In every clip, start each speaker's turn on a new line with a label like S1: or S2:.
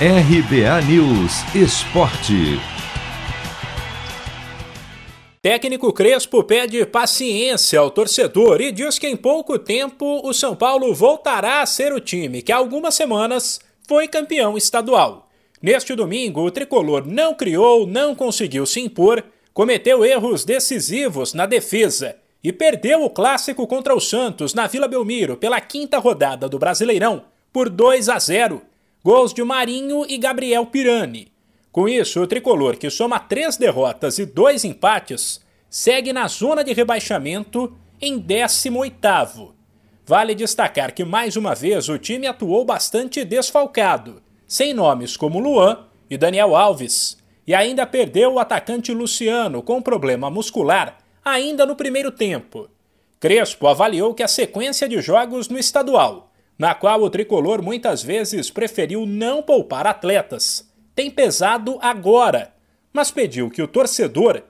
S1: RBA News Esporte.
S2: Técnico Crespo pede paciência ao torcedor e diz que em pouco tempo o São Paulo voltará a ser o time que há algumas semanas foi campeão estadual. Neste domingo, o tricolor não criou, não conseguiu se impor, cometeu erros decisivos na defesa e perdeu o clássico contra o Santos na Vila Belmiro pela quinta rodada do Brasileirão por 2 a 0 gols de Marinho e Gabriel Pirani. Com isso, o tricolor, que soma três derrotas e dois empates, segue na zona de rebaixamento em 18. Vale destacar que mais uma vez o time atuou bastante desfalcado, sem nomes como Luan e Daniel Alves, e ainda perdeu o atacante Luciano com problema muscular ainda no primeiro tempo. Crespo avaliou que a sequência de jogos no estadual na qual o tricolor muitas vezes preferiu não poupar atletas, tem pesado agora, mas pediu que o torcedor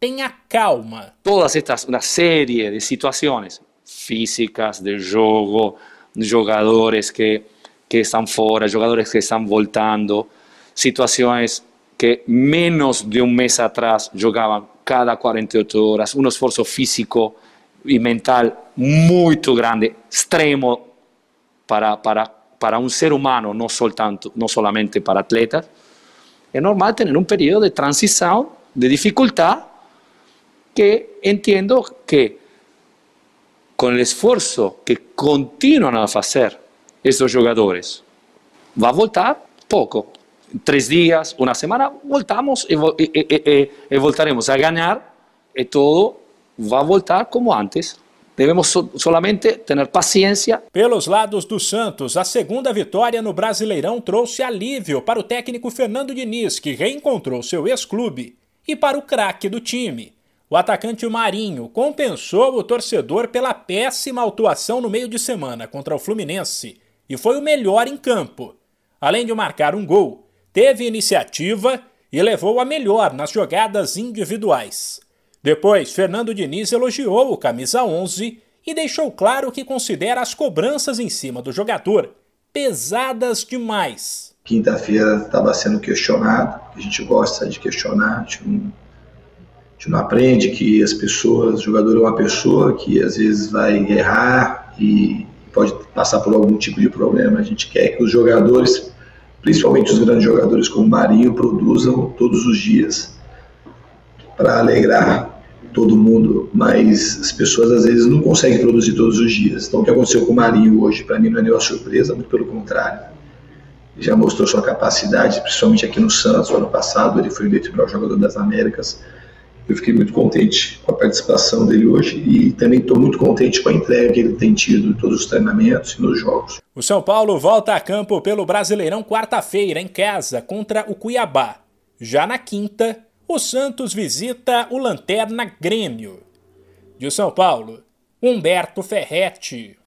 S2: tenha calma.
S3: Todas estas, uma série de situações físicas, de jogo, jogadores que, que estão fora, jogadores que estão voltando, situações que menos de um mês atrás jogavam cada 48 horas, um esforço físico e mental muito grande, extremo para, para, para un ser humano, no, soltanto, no solamente para atletas, es normal tener un periodo de transición, de dificultad, que entiendo que con el esfuerzo que continúan a hacer estos jugadores, va a voltar poco. Tres días, una semana, voltamos y, y, y, y voltaremos a ganar y todo va a voltar como antes. Devemos so solamente ter paciência.
S2: Pelos lados do Santos, a segunda vitória no Brasileirão trouxe alívio para o técnico Fernando Diniz, que reencontrou seu ex-clube, e para o craque do time. O atacante Marinho compensou o torcedor pela péssima atuação no meio de semana contra o Fluminense e foi o melhor em campo. Além de marcar um gol, teve iniciativa e levou a melhor nas jogadas individuais. Depois, Fernando Diniz elogiou o camisa 11 e deixou claro que considera as cobranças em cima do jogador pesadas demais.
S4: Quinta-feira estava sendo questionado, a gente gosta de questionar, a gente, não, a gente não aprende que as pessoas, o jogador é uma pessoa que às vezes vai errar e pode passar por algum tipo de problema. A gente quer que os jogadores, principalmente os grandes jogadores como Marinho, produzam todos os dias para alegrar todo mundo, mas as pessoas às vezes não conseguem produzir todos os dias. Então, o que aconteceu com o Marinho hoje, para mim, não é nenhuma surpresa, muito pelo contrário. Ele já mostrou sua capacidade, principalmente aqui no Santos, no ano passado, ele foi eleito melhor jogador das Américas. Eu fiquei muito contente com a participação dele hoje e também estou muito contente com a entrega que ele tem tido em todos os treinamentos e nos jogos.
S2: O São Paulo volta a campo pelo Brasileirão quarta-feira, em casa, contra o Cuiabá. Já na quinta, o Santos visita o Lanterna Grêmio. De São Paulo, Humberto Ferretti.